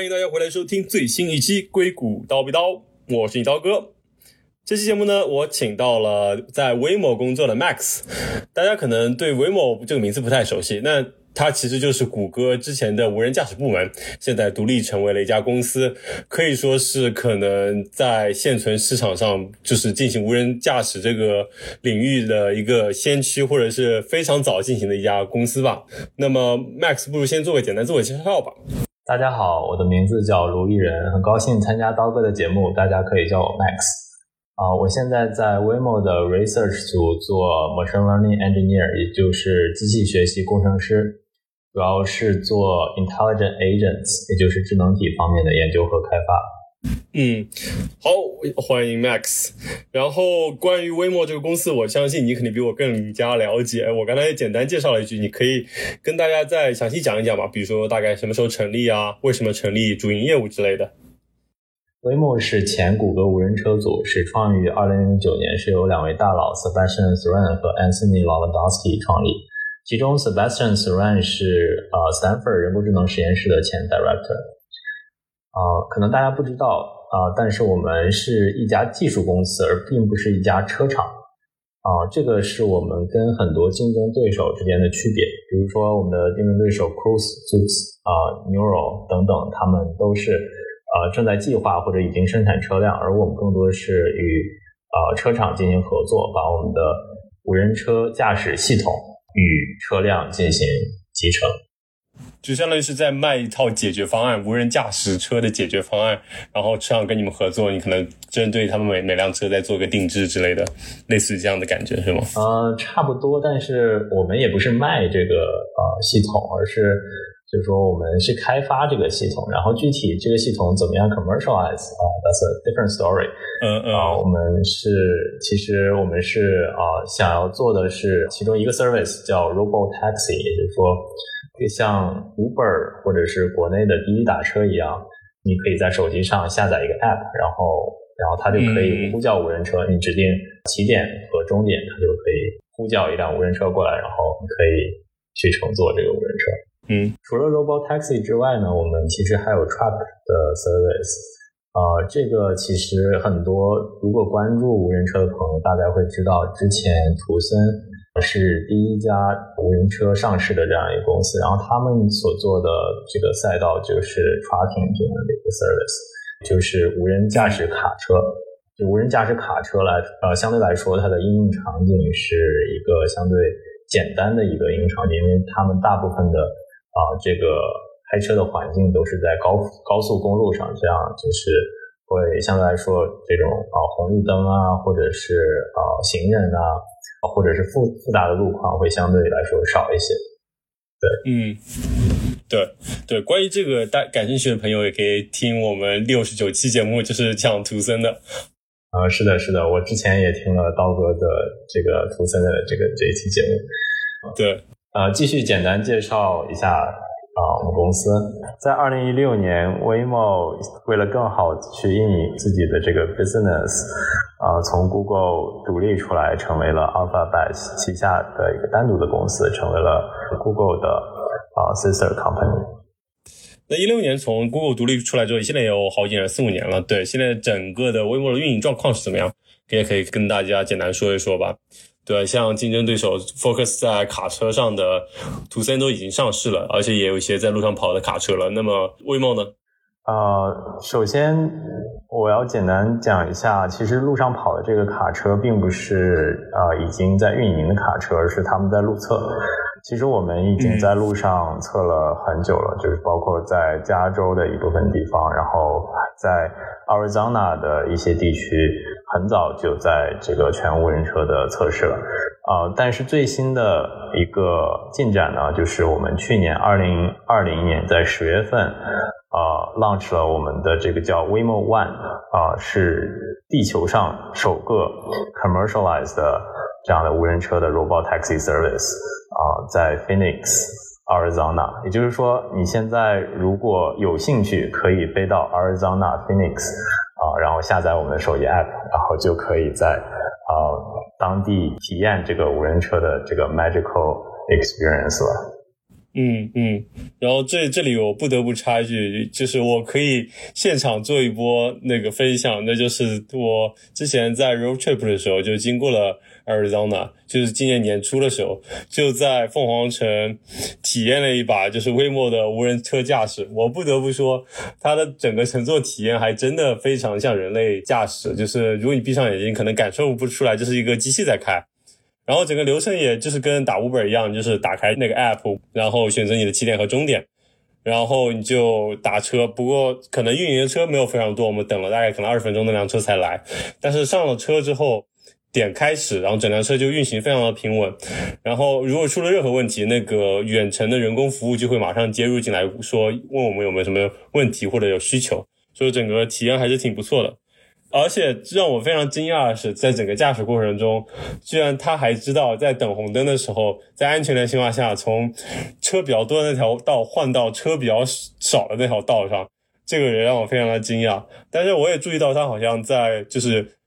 欢迎大家回来收听最新一期《硅谷刀比刀》，我是你刀哥。这期节目呢，我请到了在 w 某 m o 工作的 Max。大家可能对 w 某 m o 这个名字不太熟悉，那它其实就是谷歌之前的无人驾驶部门，现在独立成为了一家公司，可以说是可能在现存市场上就是进行无人驾驶这个领域的一个先驱，或者是非常早进行的一家公司吧。那么 Max，不如先做个简单自我介绍吧。大家好，我的名字叫卢艺人，很高兴参加刀哥的节目，大家可以叫我 Max。啊，我现在在 Waymo 的 Research 组做 Machine Learning Engineer，也就是机器学习工程师，主要是做 Intelligent Agents，也就是智能体方面的研究和开发。嗯，好，欢迎 Max。然后关于威墨这个公司，我相信你肯定比我更加了解。我刚才也简单介绍了一句，你可以跟大家再详细讲一讲吧？比如说大概什么时候成立啊？为什么成立？主营业务之类的。威墨是前谷歌无人车组，始创于2009年，是由两位大佬 Sebastian Thrun 和 Anthony Lewandowski 创立。其中 Sebastian Thrun 是呃 Stanford 人工智能实验室的前 Director。啊，可能大家不知道啊，但是我们是一家技术公司，而并不是一家车厂啊。这个是我们跟很多竞争对手之间的区别。比如说，我们的竞争对手 Cruise、Zoox 啊、Neural 等等，他们都是呃正在计划或者已经生产车辆，而我们更多的是与呃车厂进行合作，把我们的无人车驾驶系统与车辆进行集成。就相当于是在卖一套解决方案，无人驾驶车的解决方案，然后车厂跟你们合作，你可能针对他们每每辆车再做个定制之类的，类似这样的感觉是吗？呃，差不多，但是我们也不是卖这个呃系统，而是就是说我们是开发这个系统，然后具体这个系统怎么样 commercialize 啊，that's a different story。嗯嗯，啊，我们是其实我们是啊想要做的是其中一个 service 叫 Robo Taxi，也就是说。像 Uber 或者是国内的滴滴打车一样，你可以在手机上下载一个 App，然后然后它就可以呼叫无人车。你指定起点和终点，它就可以呼叫一辆无人车过来，然后你可以去乘坐这个无人车。嗯，除了 Robot Taxi 之外呢，我们其实还有 Truck 的 service。呃，这个其实很多如果关注无人车的朋友，大概会知道之前图森。是第一家无人车上市的这样一个公司，然后他们所做的这个赛道就是 trucking 这样的一个 service，就是无人驾驶卡车。就无人驾驶卡车来，呃，相对来说它的应用场景是一个相对简单的一个应用场景，因为他们大部分的啊这个开车的环境都是在高高速公路上，这样就是会相对来说这种啊红绿灯啊，或者是啊行人啊。或者是复复杂的路况会相对来说少一些，对，嗯，对对，关于这个大感兴趣的朋友也可以听我们六十九期节目，就是讲图森的。啊，是的，是的，我之前也听了刀哥的这个图森的这个这一期节目。对，呃，继续简单介绍一下。啊，我们公司在二零一六年，Waymo 为了更好去运营自己的这个 business，啊，从 Google 独立出来，成为了 Alphabet 旗下的一个单独的公司，成为了 Google 的啊 sister company。那一六年从 Google 独立出来之后，现在也有好几年，四五年了。对，现在整个的 Waymo 的运营状况是怎么样？也可以跟大家简单说一说吧。对，像竞争对手 focus 在卡车上的图森都已经上市了，而且也有一些在路上跑的卡车了。那么 Waymo 呢？呃，首先我要简单讲一下，其实路上跑的这个卡车并不是呃已经在运营的卡车，而是他们在路测。其实我们已经在路上测了很久了，就是包括在加州的一部分地方，然后在 Arizona 的一些地区，很早就在这个全无人车的测试了。啊，但是最新的一个进展呢，就是我们去年二零二零年在十月份，呃，launch 了我们的这个叫 Waymo One，啊，是地球上首个 commercialized 的这样的无人车的 robot taxi service，啊，在 Phoenix Arizona，也就是说，你现在如果有兴趣，可以飞到 Arizona Phoenix，啊，然后下载我们的手机 app，然后就可以在。啊，当地体验这个无人车的这个 magical experience 了。嗯嗯，然后这这里我不得不插一句，就是我可以现场做一波那个分享，那就是我之前在 road trip 的时候就经过了 Arizona，就是今年年初的时候，就在凤凰城体验了一把就是 Waymo 的无人车驾驶。我不得不说，它的整个乘坐体验还真的非常像人类驾驶，就是如果你闭上眼睛，可能感受不出来这是一个机器在开。然后整个流程也就是跟打 Uber 一样，就是打开那个 App，然后选择你的起点和终点，然后你就打车。不过可能运营的车没有非常多，我们等了大概可能二十分钟那辆车才来。但是上了车之后，点开始，然后整辆车就运行非常的平稳。然后如果出了任何问题，那个远程的人工服务就会马上接入进来，说问我们有没有什么问题或者有需求。所以整个体验还是挺不错的。而且让我非常惊讶的是，在整个驾驶过程中，居然他还知道在等红灯的时候，在安全的情况下，从车比较多的那条道换到车比较少的那条道上。这个人让我非常的惊讶。但是我也注意到，他好像在就是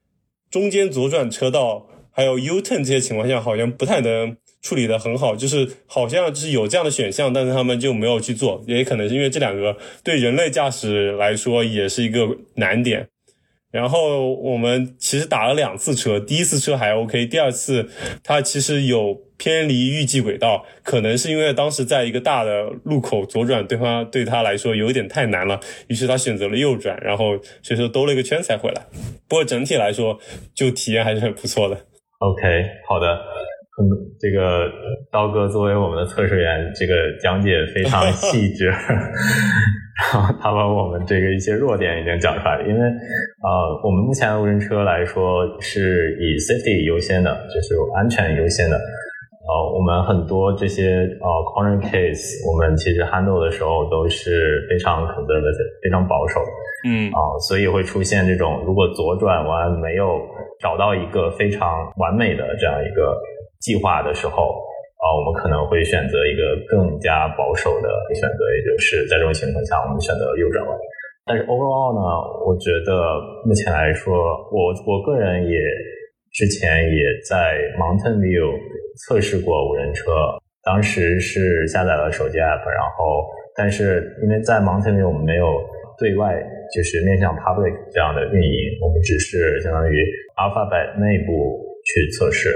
中间左转车道还有 U turn 这些情况下，好像不太能处理的很好。就是好像就是有这样的选项，但是他们就没有去做。也可能是因为这两个对人类驾驶来说也是一个难点。然后我们其实打了两次车，第一次车还 OK，第二次它其实有偏离预计轨道，可能是因为当时在一个大的路口左转，对方对他来说有点太难了，于是他选择了右转，然后所以说兜了一个圈才回来。不过整体来说，就体验还是很不错的。OK，好的，嗯，这个刀哥作为我们的测试员，这个讲解非常 细致。然后他把我们这个一些弱点已经讲出来了，因为呃，我们目前的无人车来说是以 safety 优先的，就是安全优先的。呃，我们很多这些呃 corner case，我们其实 handle 的时候都是非常 conservative，非常保守。嗯。啊，所以会出现这种如果左转弯没有找到一个非常完美的这样一个计划的时候。啊，我们可能会选择一个更加保守的选择，也就是在这种情况下，我们选择右转弯。但是 overall 呢，我觉得目前来说，我我个人也之前也在 Mountain View 测试过无人车，当时是下载了手机 app，然后但是因为在 Mountain View 我们没有对外就是面向 public 这样的运营，我们只是相当于 Alphabet 内部去测试。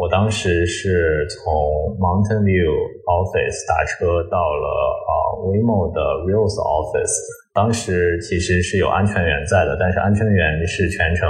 我当时是从 Mountain View Office 打车到了啊 Waymo 的 Reals Office。当时其实是有安全员在的，但是安全员是全程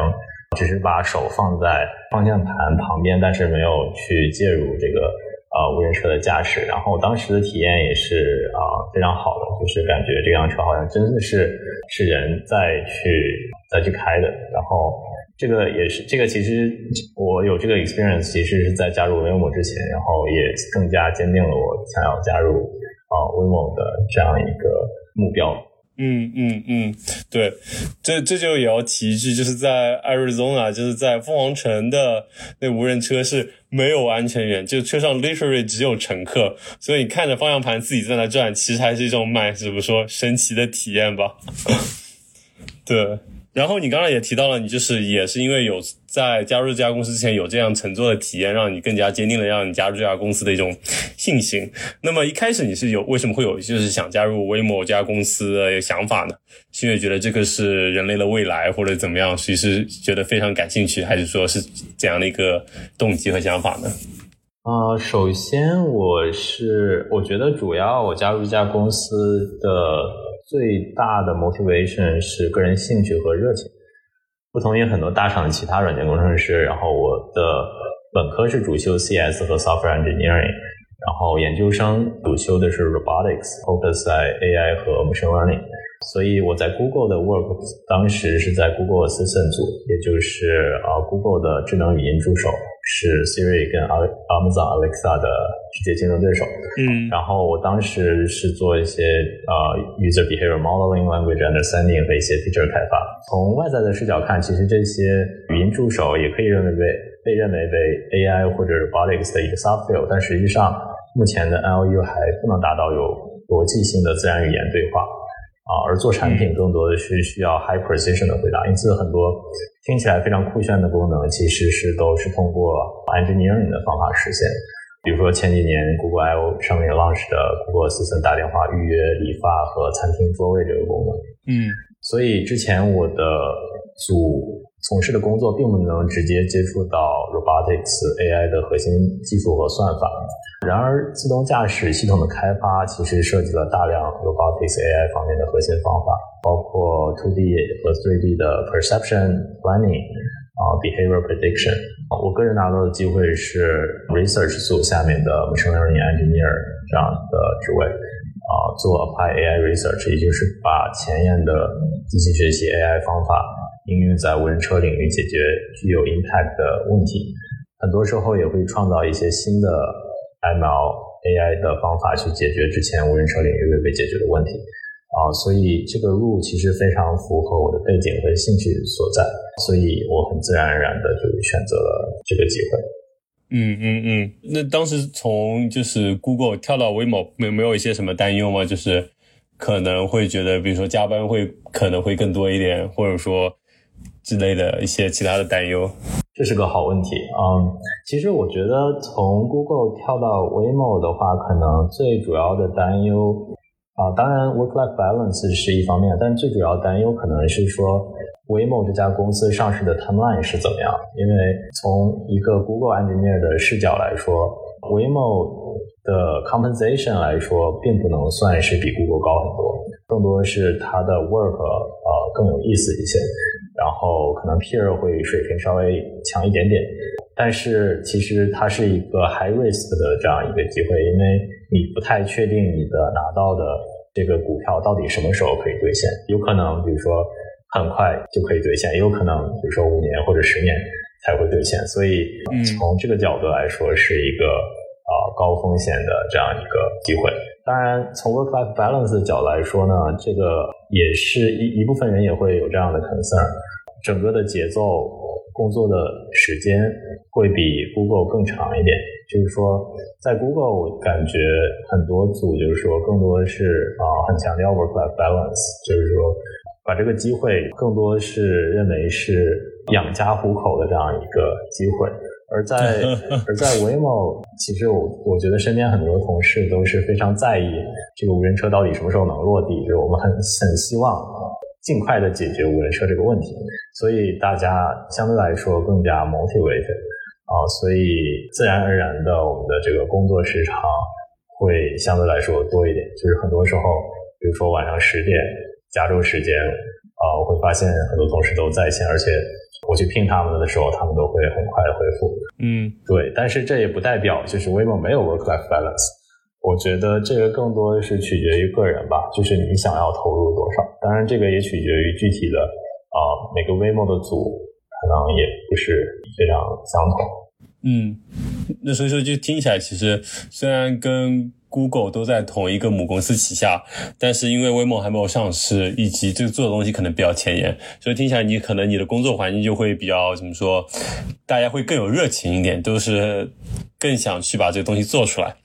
只是把手放在方向盘旁边，但是没有去介入这个啊无人车的驾驶。然后当时的体验也是啊非常好的，就是感觉这辆车好像真的是是人在去再去开的，然后。这个也是，这个其实我有这个 experience，其实是在加入 Waymo 之前，然后也更加坚定了我想要加入啊 Waymo 的这样一个目标。嗯嗯嗯，对，这这就也要提一句，就是在 Arizona，就是在凤凰城的那无人车是没有安全员，就车上 literally 只有乘客，所以你看着方向盘自己在那转，其实还是一种蛮怎么说神奇的体验吧。对。然后你刚才也提到了，你就是也是因为有在加入这家公司之前有这样乘坐的体验，让你更加坚定了让你加入这家公司的一种信心。那么一开始你是有为什么会有就是想加入 Waymo 这家公司的想法呢？是因为觉得这个是人类的未来，或者怎么样？其实觉得非常感兴趣，还是说是怎样的一个动机和想法呢？呃，首先我是我觉得主要我加入这家公司的。最大的 motivation 是个人兴趣和热情。不同于很多大厂的其他软件工程师，然后我的本科是主修 CS 和 software engineering，然后研究生主修的是 robotics，focus 在 AI 和 machine learning。所以我在 Google 的 work 当时是在 Google Assistant 组，也就是啊 Google 的智能语音助手，是 Siri 跟 Amazon Alexa 的直接竞争对手。嗯，然后我当时是做一些呃 user behavior modeling、language understanding 和一些 feature 开发。从外在的视角看，其实这些语音助手也可以认为被被认为为 AI 或者 robotics 的一个 software，但实际上目前的 NLU 还不能达到有逻辑性的自然语言对话。啊，而做产品更多的是需要 high precision 的回答，因此很多听起来非常酷炫的功能，其实是都是通过 engineering 的方法实现。比如说前几年 Google I/O 上面 launch 的 Google Assistant 打电话预约理发和餐厅座位这个功能。嗯，所以之前我的组从事的工作并不能直接接触到 robotics AI 的核心技术和算法。然而，自动驾驶系统的开发其实涉及了大量 robotics AI 方面的核心方法，包括 2D 和 3D 的 perception planning 啊，behavior prediction。我个人拿到的机会是 research 组下面的 machine learning engineer 这样的职位，啊，做 api ai research，也就是把前沿的机器学习 AI 方法应用在无人车领域，解决具有 impact 的问题。很多时候也会创造一些新的。ML AI 的方法去解决之前无人车领域未被解决的问题啊，所以这个路其实非常符合我的背景和兴趣所在，所以我很自然而然的就选择了这个机会。嗯嗯嗯，那当时从就是 Google 跳到 Waymo，有没有一些什么担忧吗？就是可能会觉得，比如说加班会可能会更多一点，或者说之类的一些其他的担忧。这是个好问题，嗯，其实我觉得从 Google 跳到 Waymo 的话，可能最主要的担忧啊，当然 work-life balance 是一方面，但最主要担忧可能是说 Waymo 这家公司上市的 timeline 是怎么样？因为从一个 Google engineer 的视角来说，Waymo 的 compensation 来说，并不能算是比 Google 高很多，更多的是它的 work 呃更有意思一些。然后可能 peer 会水平稍微强一点点，但是其实它是一个 high risk 的这样一个机会，因为你不太确定你的拿到的这个股票到底什么时候可以兑现，有可能比如说很快就可以兑现，也有可能比如说五年或者十年才会兑现，所以从这个角度来说是一个呃高风险的这样一个机会。当然，从 work-life balance 的角度来说呢，这个也是一一部分人也会有这样的 concern。整个的节奏、工作的时间会比 Google 更长一点。就是说，在 Google 我感觉很多组就是说，更多的是啊，很强调 work-life balance，就是说，把这个机会更多是认为是养家糊口的这样一个机会。而在 而在 Waymo，其实我我觉得身边很多同事都是非常在意这个无人车到底什么时候能落地，就是我们很很希望尽快的解决无人车这个问题，所以大家相对来说更加 motivated 啊，所以自然而然的我们的这个工作时长会相对来说多一点，就是很多时候，比如说晚上十点加州时间啊，我会发现很多同事都在线，而且。我去聘他们的时候，他们都会很快的回复。嗯，对，但是这也不代表就是 Waymo 没有 work-life balance。我觉得这个更多的是取决于个人吧，就是你想要投入多少。当然，这个也取决于具体的啊，每个 Waymo 的组可能也不是非常相同。嗯，那所以说就听起来，其实虽然跟 Google 都在同一个母公司旗下，但是因为 Waymo 还没有上市，以及这个做的东西可能比较前沿，所以听起来你可能你的工作环境就会比较怎么说，大家会更有热情一点，都是更想去把这个东西做出来。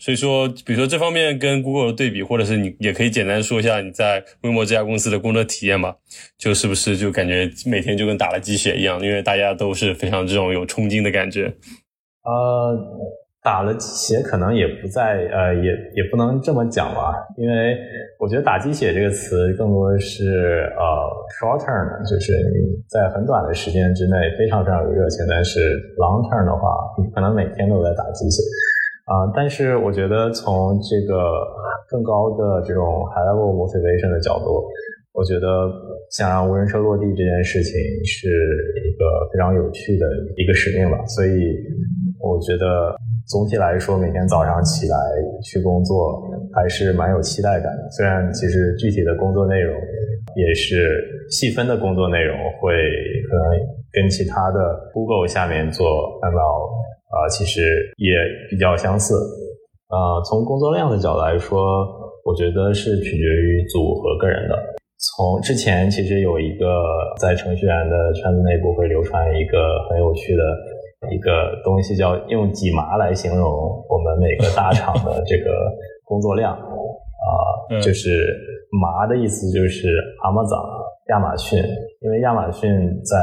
所以说，比如说这方面跟 Google 的对比，或者是你也可以简单说一下你在 Waymo 这家公司的工作体验吧，就是不是就感觉每天就跟打了鸡血一样，因为大家都是非常这种有冲劲的感觉。呃。打了鸡血可能也不在，呃，也也不能这么讲吧，因为我觉得打鸡血这个词更多的是呃 short term，就是你在很短的时间之内非常非常有热情，但是 long term 的话，你可能每天都在打鸡血啊。但是我觉得从这个更高的这种 high level motivation 的角度，我觉得想让无人车落地这件事情是一个非常有趣的一个使命吧，所以我觉得。总体来说，每天早上起来去工作还是蛮有期待感的。虽然其实具体的工作内容也是细分的工作内容，会可能跟其他的 Google 下面做 ML 啊，其实也比较相似。呃，从工作量的角度来说，我觉得是取决于组和个人的。从之前其实有一个在程序员的圈子内部会流传一个很有趣的。一个东西叫用几麻来形容我们每个大厂的这个工作量 啊，就是麻的意思就是 Amazon 亚马逊，因为亚马逊在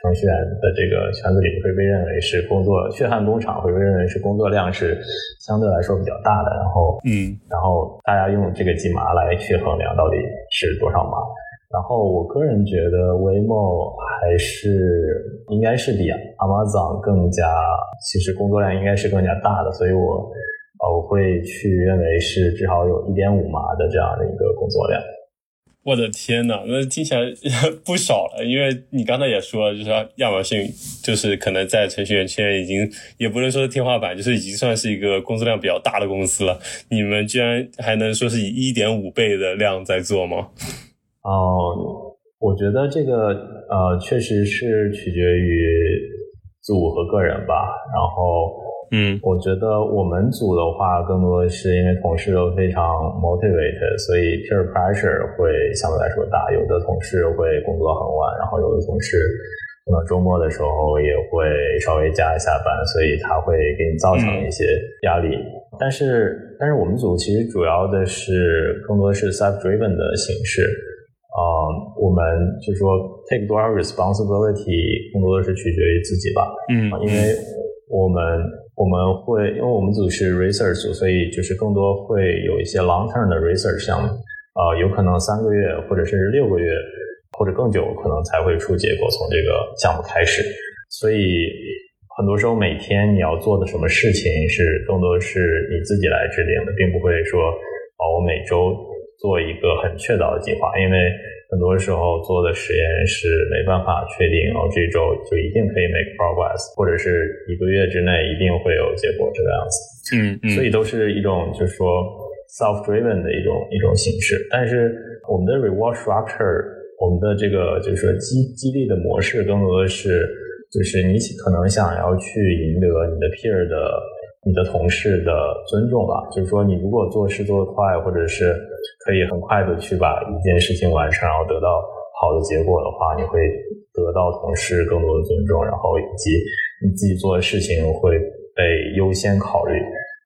程序员的这个圈子里会被认为是工作血汗工厂，会被认为是工作量是相对来说比较大的，然后嗯，然后大家用这个几麻来去衡量到底是多少麻。然后我个人觉得 Waymo 还是应该是比 Amazon 更加，其实工作量应该是更加大的，所以我呃我会去认为是至少有一点五麻的这样的一个工作量。我的天呐，那听起来不少了。因为你刚才也说，就是亚马逊就是可能在程序员圈已经也不能说是天花板，就是已经算是一个工作量比较大的公司了。你们居然还能说是以一点五倍的量在做吗？哦，我觉得这个呃，确实是取决于组和个人吧。然后，嗯，我觉得我们组的话，更多的是因为同事都非常 motivated，所以 peer pressure 会相对来说大。有的同事会工作很晚，然后有的同事可能周末的时候也会稍微加一下班，所以他会给你造成一些压力。但是，但是我们组其实主要的是更多是 self-driven 的形式。呃，我们就说 take 多少 responsibility，更多的是取决于自己吧。嗯，因为我们我们会，因为我们组是 research 组，所以就是更多会有一些 long term 的 research 项目。呃，有可能三个月或者甚至六个月或者更久，可能才会出结果。从这个项目开始，所以很多时候每天你要做的什么事情是更多是你自己来制定的，并不会说哦，我每周。做一个很确凿的计划，因为很多时候做的实验是没办法确定哦，这周就一定可以 make progress，或者是一个月之内一定会有结果这个样子。嗯嗯，所以都是一种就是说 self-driven 的一种一种形式。但是我们的 reward structure，我们的这个就是说激激励的模式，更多的是就是你可能想要去赢得你的 peer 的你的同事的尊重吧。就是说你如果做事做得快，或者是可以很快的去把一件事情完成，然后得到好的结果的话，你会得到同事更多的尊重，然后以及你自己做的事情会被优先考虑。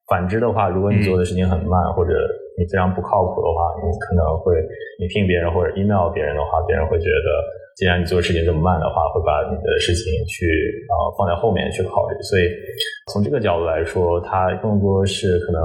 反之的话，如果你做的事情很慢，或者你非常不靠谱的话，你可能会你聘别人或者 email 别人的话，别人会觉得，既然你做事情这么慢的话，会把你的事情去啊放在后面去考虑。所以从这个角度来说，它更多是可能。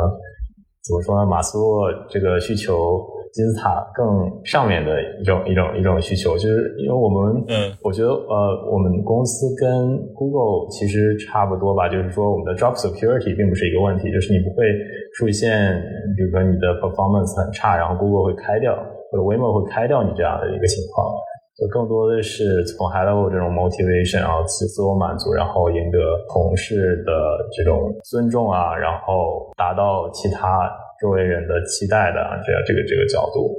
怎么说呢？马斯洛这个需求金字塔更上面的一种一种一种需求，就是因为我们，嗯，我觉得呃，我们公司跟 Google 其实差不多吧，就是说我们的 job security 并不是一个问题，就是你不会出现，比如说你的 performance 很差，然后 Google 会开掉，或者 Waymo 会开掉你这样的一个情况。就更多的是从 high level 这种 motivation 啊，自自我满足，然后赢得同事的这种尊重啊，然后达到其他周围人的期待的这样这个这个角度。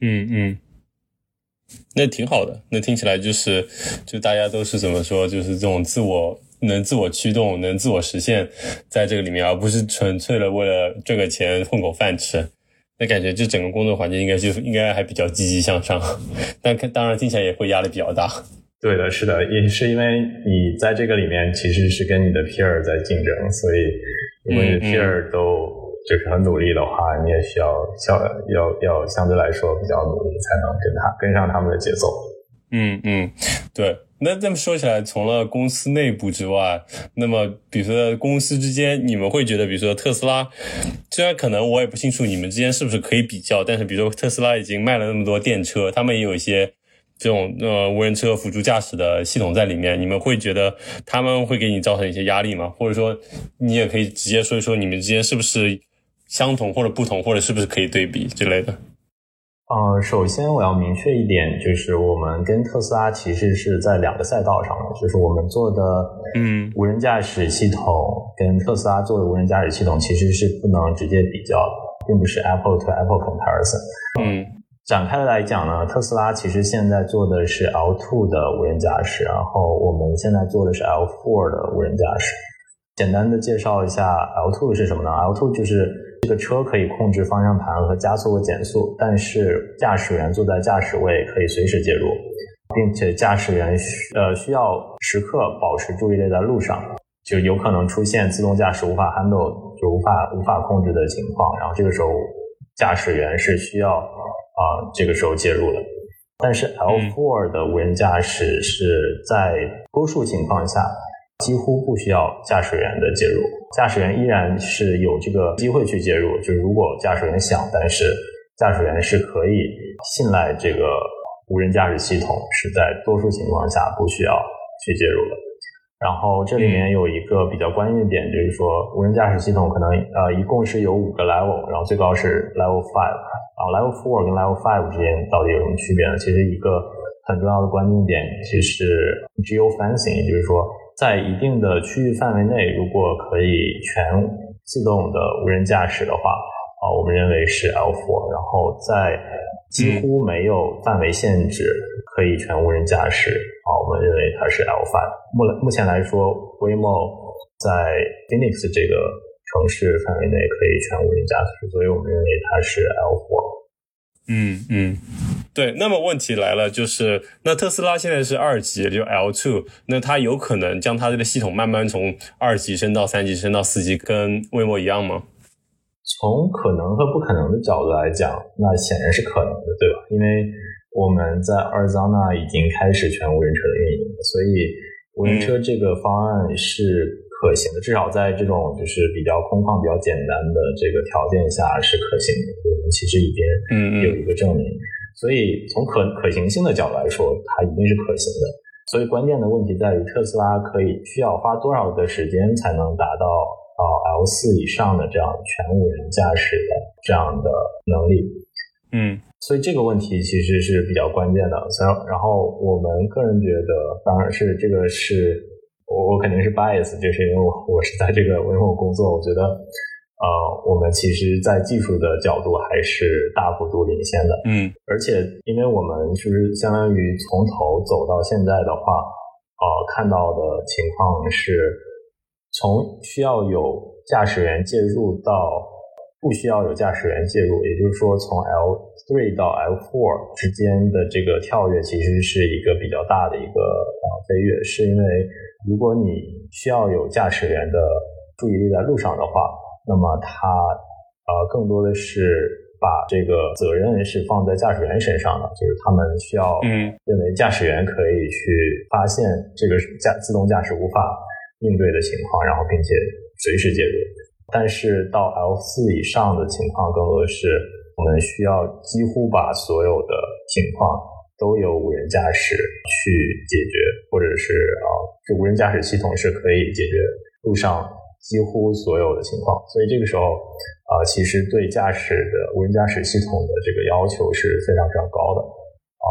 嗯嗯，那挺好的。那听起来就是，就大家都是怎么说，就是这种自我能自我驱动，能自我实现，在这个里面，而不是纯粹的为了赚个钱混口饭吃。那感觉就整个工作环境应该就应该还比较积极向上，但看当然听起来也会压力比较大。对的，是的，也是因为你在这个里面其实是跟你的 peer 在竞争，所以如果你的 peer 都就是很努力的话，你也需要相要要相对来说比较努力，才能跟他跟上他们的节奏。嗯嗯，对。那这么说起来，除了公司内部之外，那么比如说公司之间，你们会觉得，比如说特斯拉，虽然可能我也不清楚你们之间是不是可以比较，但是比如说特斯拉已经卖了那么多电车，他们也有一些这种呃无人车辅助驾驶的系统在里面，你们会觉得他们会给你造成一些压力吗？或者说你也可以直接说一说你们之间是不是相同或者不同，或者是不是可以对比之类的？呃，首先我要明确一点，就是我们跟特斯拉其实是在两个赛道上的，就是我们做的嗯无人驾驶系统跟特斯拉做的无人驾驶系统其实是不能直接比较的，并不是 Apple to Apple comparison。嗯，展开来讲呢，特斯拉其实现在做的是 L2 的无人驾驶，然后我们现在做的是 L4 的无人驾驶。简单的介绍一下 L2 是什么呢？L2 就是这个车可以控制方向盘和加速和减速，但是驾驶员坐在驾驶位可以随时介入，并且驾驶员需呃需要时刻保持注意力在路上，就有可能出现自动驾驶无法 handle 就无法无法控制的情况，然后这个时候驾驶员是需要啊这个时候介入的。但是 L4 的无人驾驶是在多数情况下几乎不需要驾驶员的介入，驾驶员依然是有这个机会去介入。就是如果驾驶员想，但是驾驶员是可以信赖这个无人驾驶系统，是在多数情况下不需要去介入的。然后这里面有一个比较关键的点，就是说无人驾驶系统可能呃一共是有五个 level，然后最高是 level five，然后 level four 跟 level five 之间到底有什么区别呢？其实一个很重要的关键点其实是 geo fencing，也就是说在一定的区域范围内，如果可以全自动的无人驾驶的话，啊，我们认为是 L four，然后在几乎没有范围限制，可以全无人驾驶啊。我们认为它是 L five。目目前来说，Waymo 在 Phoenix 这个城市范围内可以全无人驾驶，所以我们认为它是 L four。嗯嗯，对。那么问题来了，就是那特斯拉现在是二级，就 L two，那它有可能将它这个系统慢慢从二级升到三级，升到四级，跟 Waymo 一样吗？从可能和不可能的角度来讲，那显然是可能的，对吧？因为我们在阿尔桑那已经开始全无人车的运营，所以无人车这个方案是可行的，至少在这种就是比较空旷、比较简单的这个条件下是可行的。我们其实已经有一个证明，所以从可可行性的角度来说，它一定是可行的。所以关键的问题在于特斯拉可以需要花多少的时间才能达到。啊，L 四以上的这样全无人驾驶的这样的能力，嗯，所以这个问题其实是比较关键的。所以，然后我们个人觉得，当然是这个是我我肯定是 bias，就是因为我我是在这个因为我工作，我觉得呃，我们其实在技术的角度还是大幅度领先的，嗯，而且因为我们是相当于从头走到现在的话，呃，看到的情况是。从需要有驾驶员介入到不需要有驾驶员介入，也就是说，从 L three 到 L four 之间的这个跳跃，其实是一个比较大的一个啊飞跃。是因为如果你需要有驾驶员的注意力在路上的话，那么他呃更多的是把这个责任是放在驾驶员身上的，就是他们需要嗯认为驾驶员可以去发现这个驾自动驾驶无法。应对的情况，然后并且随时介入。但是到 L 四以上的情况，更多的是我们需要几乎把所有的情况都由无人驾驶去解决，或者是啊，这无人驾驶系统是可以解决路上几乎所有的情况。所以这个时候啊，其实对驾驶的无人驾驶系统的这个要求是非常非常高的啊。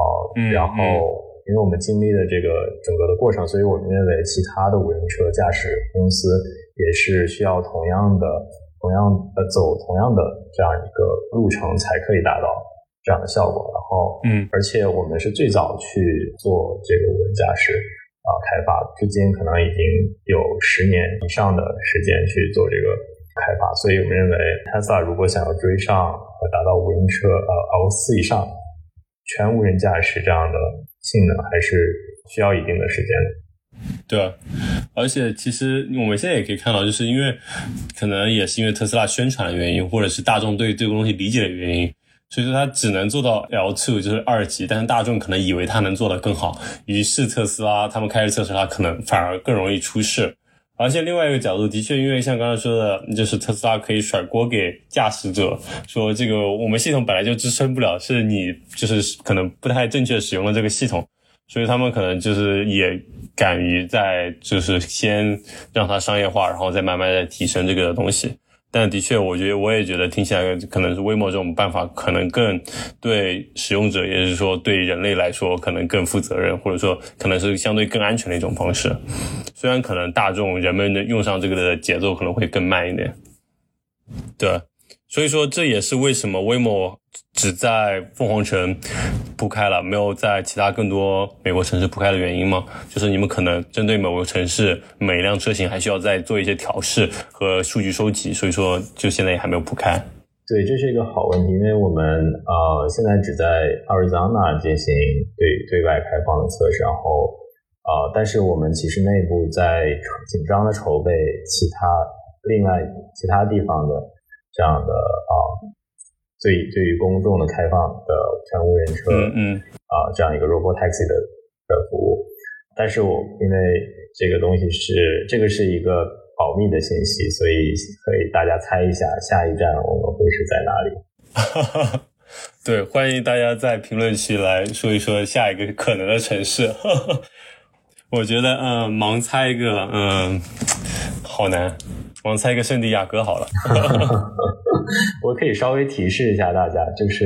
然后。因为我们经历了这个整个的过程，所以我们认为其他的无人车驾驶公司也是需要同样的、同样呃走同样的这样一个路程才可以达到这样的效果。然后，嗯，而且我们是最早去做这个无人驾驶啊开发，至今可能已经有十年以上的时间去做这个开发。所以我们认为，Tesla 如果想要追上和达到无人车呃 L 四以上全无人驾驶这样的。性能还是需要一定的时间的，对而且其实我们现在也可以看到，就是因为可能也是因为特斯拉宣传的原因，或者是大众对这个东西理解的原因，所以说它只能做到 L two，就是二级。但是大众可能以为它能做得更好，于是特斯拉他们开始测试它，可能反而更容易出事。而且另外一个角度，的确，因为像刚才说的，就是特斯拉可以甩锅给驾驶者，说这个我们系统本来就支撑不了，是你就是可能不太正确使用了这个系统，所以他们可能就是也敢于在就是先让它商业化，然后再慢慢的提升这个东西。但的确，我觉得我也觉得听起来可能是微末这种办法可能更对使用者，也是说对人类来说可能更负责任，或者说可能是相对更安全的一种方式。虽然可能大众人们的用上这个的节奏可能会更慢一点，对。所以说，这也是为什么 Waymo 只在凤凰城铺开了，没有在其他更多美国城市铺开的原因吗？就是你们可能针对某个城市每一辆车型还需要再做一些调试和数据收集，所以说就现在也还没有铺开。对，这是一个好问题，因为我们呃现在只在 Arizona 进行对对外开放的测试，然后呃，但是我们其实内部在紧张的筹备其他另外其他地方的。这样的啊，对对于公众的开放的全无人车，嗯嗯啊这样一个 Robo Taxi 的的服务。但是我因为这个东西是这个是一个保密的信息，所以可以大家猜一下下一站我们会是在哪里。对，欢迎大家在评论区来说一说下一个可能的城市。我觉得，嗯，盲猜一个，嗯，好难，盲猜一个圣地亚哥好了。我可以稍微提示一下大家，就是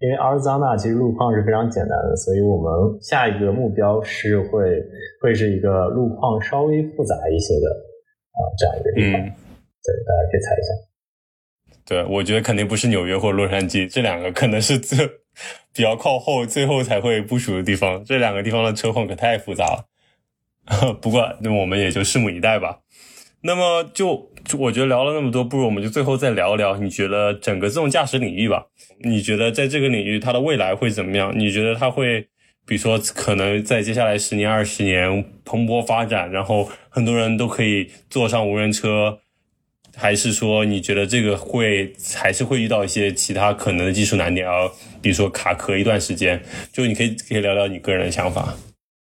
因为阿尔桑纳其实路况是非常简单的，所以我们下一个目标是会会是一个路况稍微复杂一些的啊这样一个地方。对，大家可以猜一下。对，我觉得肯定不是纽约或洛杉矶，这两个可能是最比较靠后，最后才会部署的地方。这两个地方的车况可太复杂了。不过，那我们也就拭目以待吧。那么，就我觉得聊了那么多，不如我们就最后再聊聊，你觉得整个自动驾驶领域吧？你觉得在这个领域它的未来会怎么样？你觉得它会，比如说可能在接下来十年、二十年蓬勃发展，然后很多人都可以坐上无人车？还是说你觉得这个会还是会遇到一些其他可能的技术难点啊？比如说卡壳一段时间，就你可以可以聊聊你个人的想法。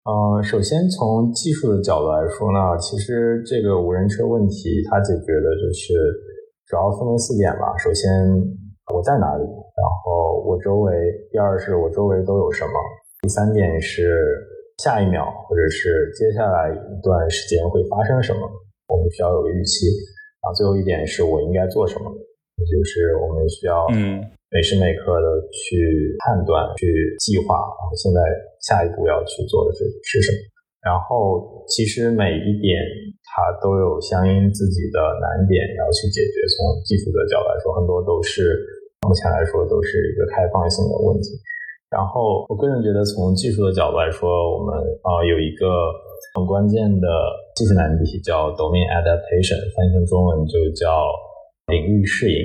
嗯，首先从技术的角度来说呢，其实这个无人车问题它解决的就是主要分为四点吧。首先我在哪里，然后我周围，第二是我周围都有什么，第三点是下一秒或者是接下来一段时间会发生什么，我们需要有个预期。啊，最后一点是我应该做什么，也就是我们需要每时每刻的去判断、去计划，然后现在下一步要去做的是是什么。然后其实每一点它都有相应自己的难点要去解决。从技术的角度来说，很多都是目前来说都是一个开放性的问题。然后我个人觉得，从技术的角度来说，我们啊有一个。很关键的技术难题叫 domain adaptation，翻译成中文就叫领域适应。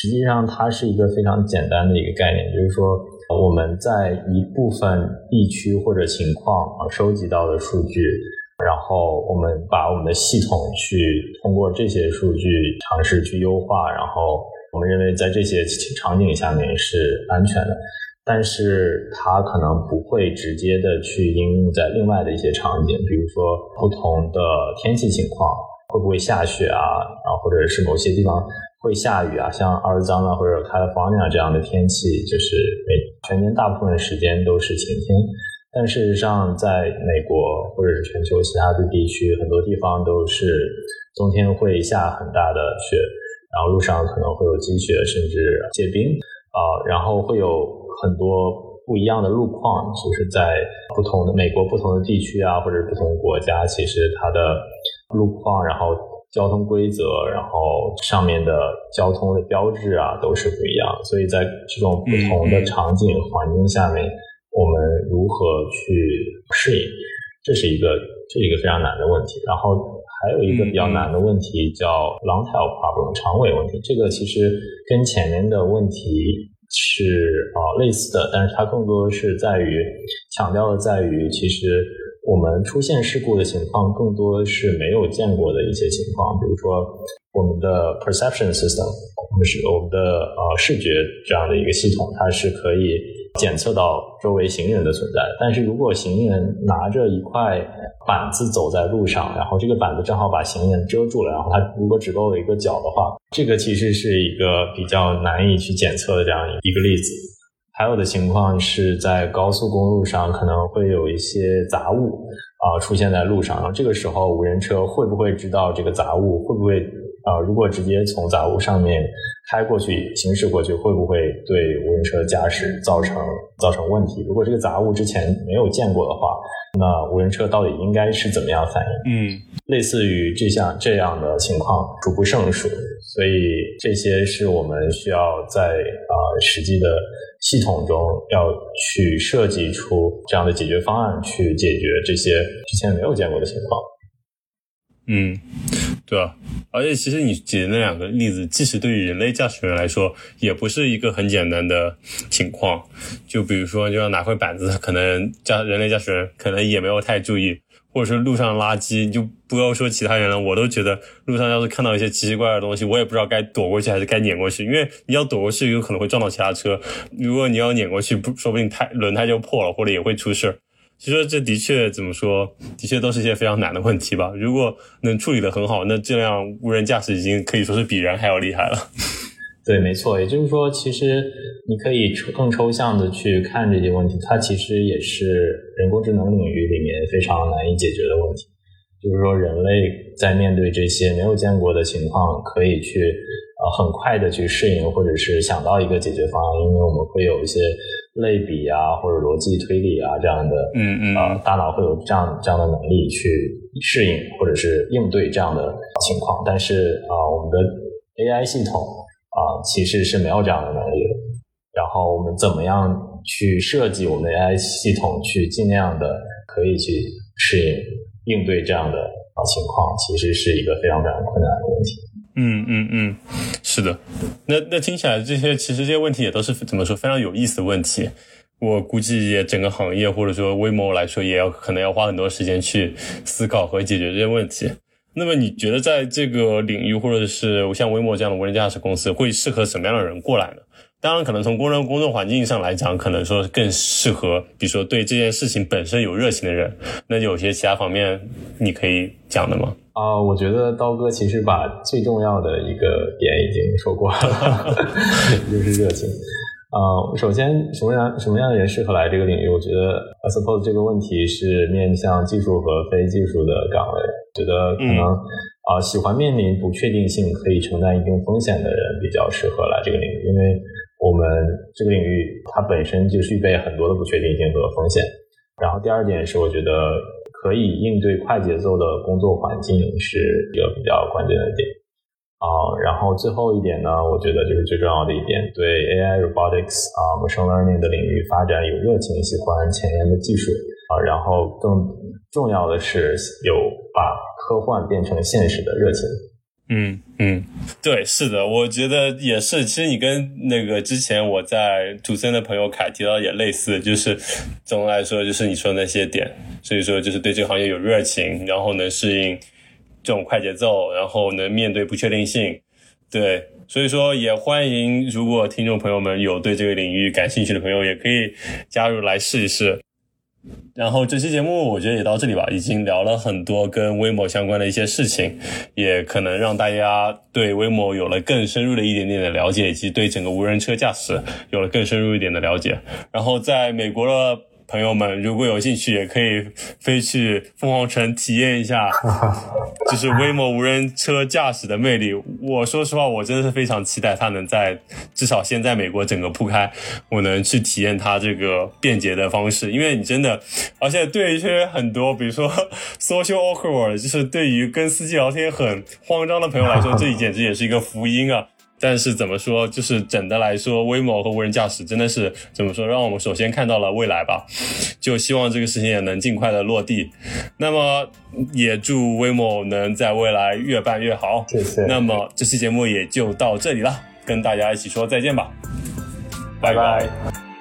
实际上，它是一个非常简单的一个概念，就是说我们在一部分地区或者情况啊收集到的数据，然后我们把我们的系统去通过这些数据尝试去优化，然后我们认为在这些场景下面是安全的。但是它可能不会直接的去应用在另外的一些场景，比如说不同的天气情况，会不会下雪啊，然后或者是某些地方会下雨啊，像阿尔桑那或者 California 这样的天气，就是每全年大部分时间都是晴天。但事实上，在美国或者是全球其他的地区，很多地方都是冬天会下很大的雪，然后路上可能会有积雪，甚至结冰啊，然后会有。很多不一样的路况，就是在不同的美国不同的地区啊，或者不同国家，其实它的路况，然后交通规则，然后上面的交通的标志啊，都是不一样。所以在这种不同的场景环境下面，我们如何去适应，这是一个这是一个非常难的问题。然后还有一个比较难的问题叫 long tail problem 长尾问题，这个其实跟前面的问题。是啊，类似的，但是它更多是在于强调的在于，其实我们出现事故的情况更多是没有见过的一些情况，比如说我们的 perception system，我们是我们的呃视觉这样的一个系统，它是可以检测到周围行人的存在，但是如果行人拿着一块板子走在路上，然后这个板子正好把行人遮住了，然后他如果只露了一个脚的话。这个其实是一个比较难以去检测的这样一个例子。还有的情况是在高速公路上可能会有一些杂物啊出现在路上，然后这个时候无人车会不会知道这个杂物？会不会啊？如果直接从杂物上面开过去、行驶过去，会不会对无人车驾驶造成造成问题？如果这个杂物之前没有见过的话，那无人车到底应该是怎么样反应？嗯，类似于这项这样的情况数不胜数。所以这些是我们需要在啊实际的系统中要去设计出这样的解决方案，去解决这些之前没有见过的情况。嗯，对啊，而且其实你举的那两个例子，即使对于人类驾驶员来说，也不是一个很简单的情况。就比如说，就要拿块板子，可能驾人类驾驶员可能也没有太注意，或者是路上垃圾，你就不要说其他人了，我都觉得路上要是看到一些奇奇怪怪的东西，我也不知道该躲过去还是该碾过去，因为你要躲过去，有可能会撞到其他车；如果你要碾过去，不说不定胎轮胎就破了，或者也会出事。其实这的确怎么说，的确都是一些非常难的问题吧。如果能处理的很好，那这辆无人驾驶已经可以说是比人还要厉害了。对，没错。也就是说，其实你可以更抽象的去看这些问题，它其实也是人工智能领域里面非常难以解决的问题。就是说，人类在面对这些没有见过的情况，可以去呃很快的去适应，或者是想到一个解决方案，因为我们会有一些。类比啊，或者逻辑推理啊，这样的，嗯嗯，呃，大脑会有这样这样的能力去适应或者是应对这样的情况。但是啊，我们的 AI 系统啊，其实是没有这样的能力的。然后我们怎么样去设计我们的 AI 系统，去尽量的可以去适应应对这样的啊情况，其实是一个非常非常困难的问题。嗯嗯嗯，是的，那那听起来这些其实这些问题也都是怎么说非常有意思的问题。我估计也整个行业或者说微摩来说，也要可能要花很多时间去思考和解决这些问题。那么你觉得在这个领域，或者是像微摩这样的无人驾驶公司，会适合什么样的人过来呢？当然，可能从工人工作环境上来讲，可能说更适合，比如说对这件事情本身有热情的人。那有些其他方面你可以讲的吗？啊，我觉得刀哥其实把最重要的一个点已经说过了，就是热情。啊，首先什么样什么样的人适合来这个领域？我觉得，I suppose 这个问题是面向技术和非技术的岗位。觉得可能啊，喜欢面临不确定性、可以承担一定风险的人比较适合来这个领域，因为。我们这个领域它本身就具备很多的不确定性和风险。然后第二点是，我觉得可以应对快节奏的工作环境是一个比较关键的点。啊，然后最后一点呢，我觉得就是最重要的一点，对 AI robotics 啊 machine learning 的领域发展有热情，喜欢前沿的技术啊，然后更重要的是有把科幻变成现实的热情。嗯嗯，对，是的，我觉得也是。其实你跟那个之前我在主持人的朋友凯提到也类似，就是总的来说，就是你说的那些点。所以说，就是对这个行业有热情，然后能适应这种快节奏，然后能面对不确定性。对，所以说也欢迎，如果听众朋友们有对这个领域感兴趣的朋友，也可以加入来试一试。然后这期节目我觉得也到这里吧，已经聊了很多跟威猛相关的一些事情，也可能让大家对威猛有了更深入的一点点的了解，以及对整个无人车驾驶有了更深入一点的了解。然后在美国的。朋友们，如果有兴趣，也可以飞去凤凰城体验一下，就是威某无人车驾驶的魅力。我说实话，我真的是非常期待它能在至少先在美国整个铺开，我能去体验它这个便捷的方式。因为你真的，而且对于一些很多，比如说 social awkward，就是对于跟司机聊天很慌张的朋友来说，这简直也是一个福音啊。但是怎么说，就是整的来说，威某和无人驾驶真的是怎么说，让我们首先看到了未来吧。就希望这个事情也能尽快的落地。那么也祝威某能在未来越办越好。谢谢。那么这期节目也就到这里了，跟大家一起说再见吧，拜拜。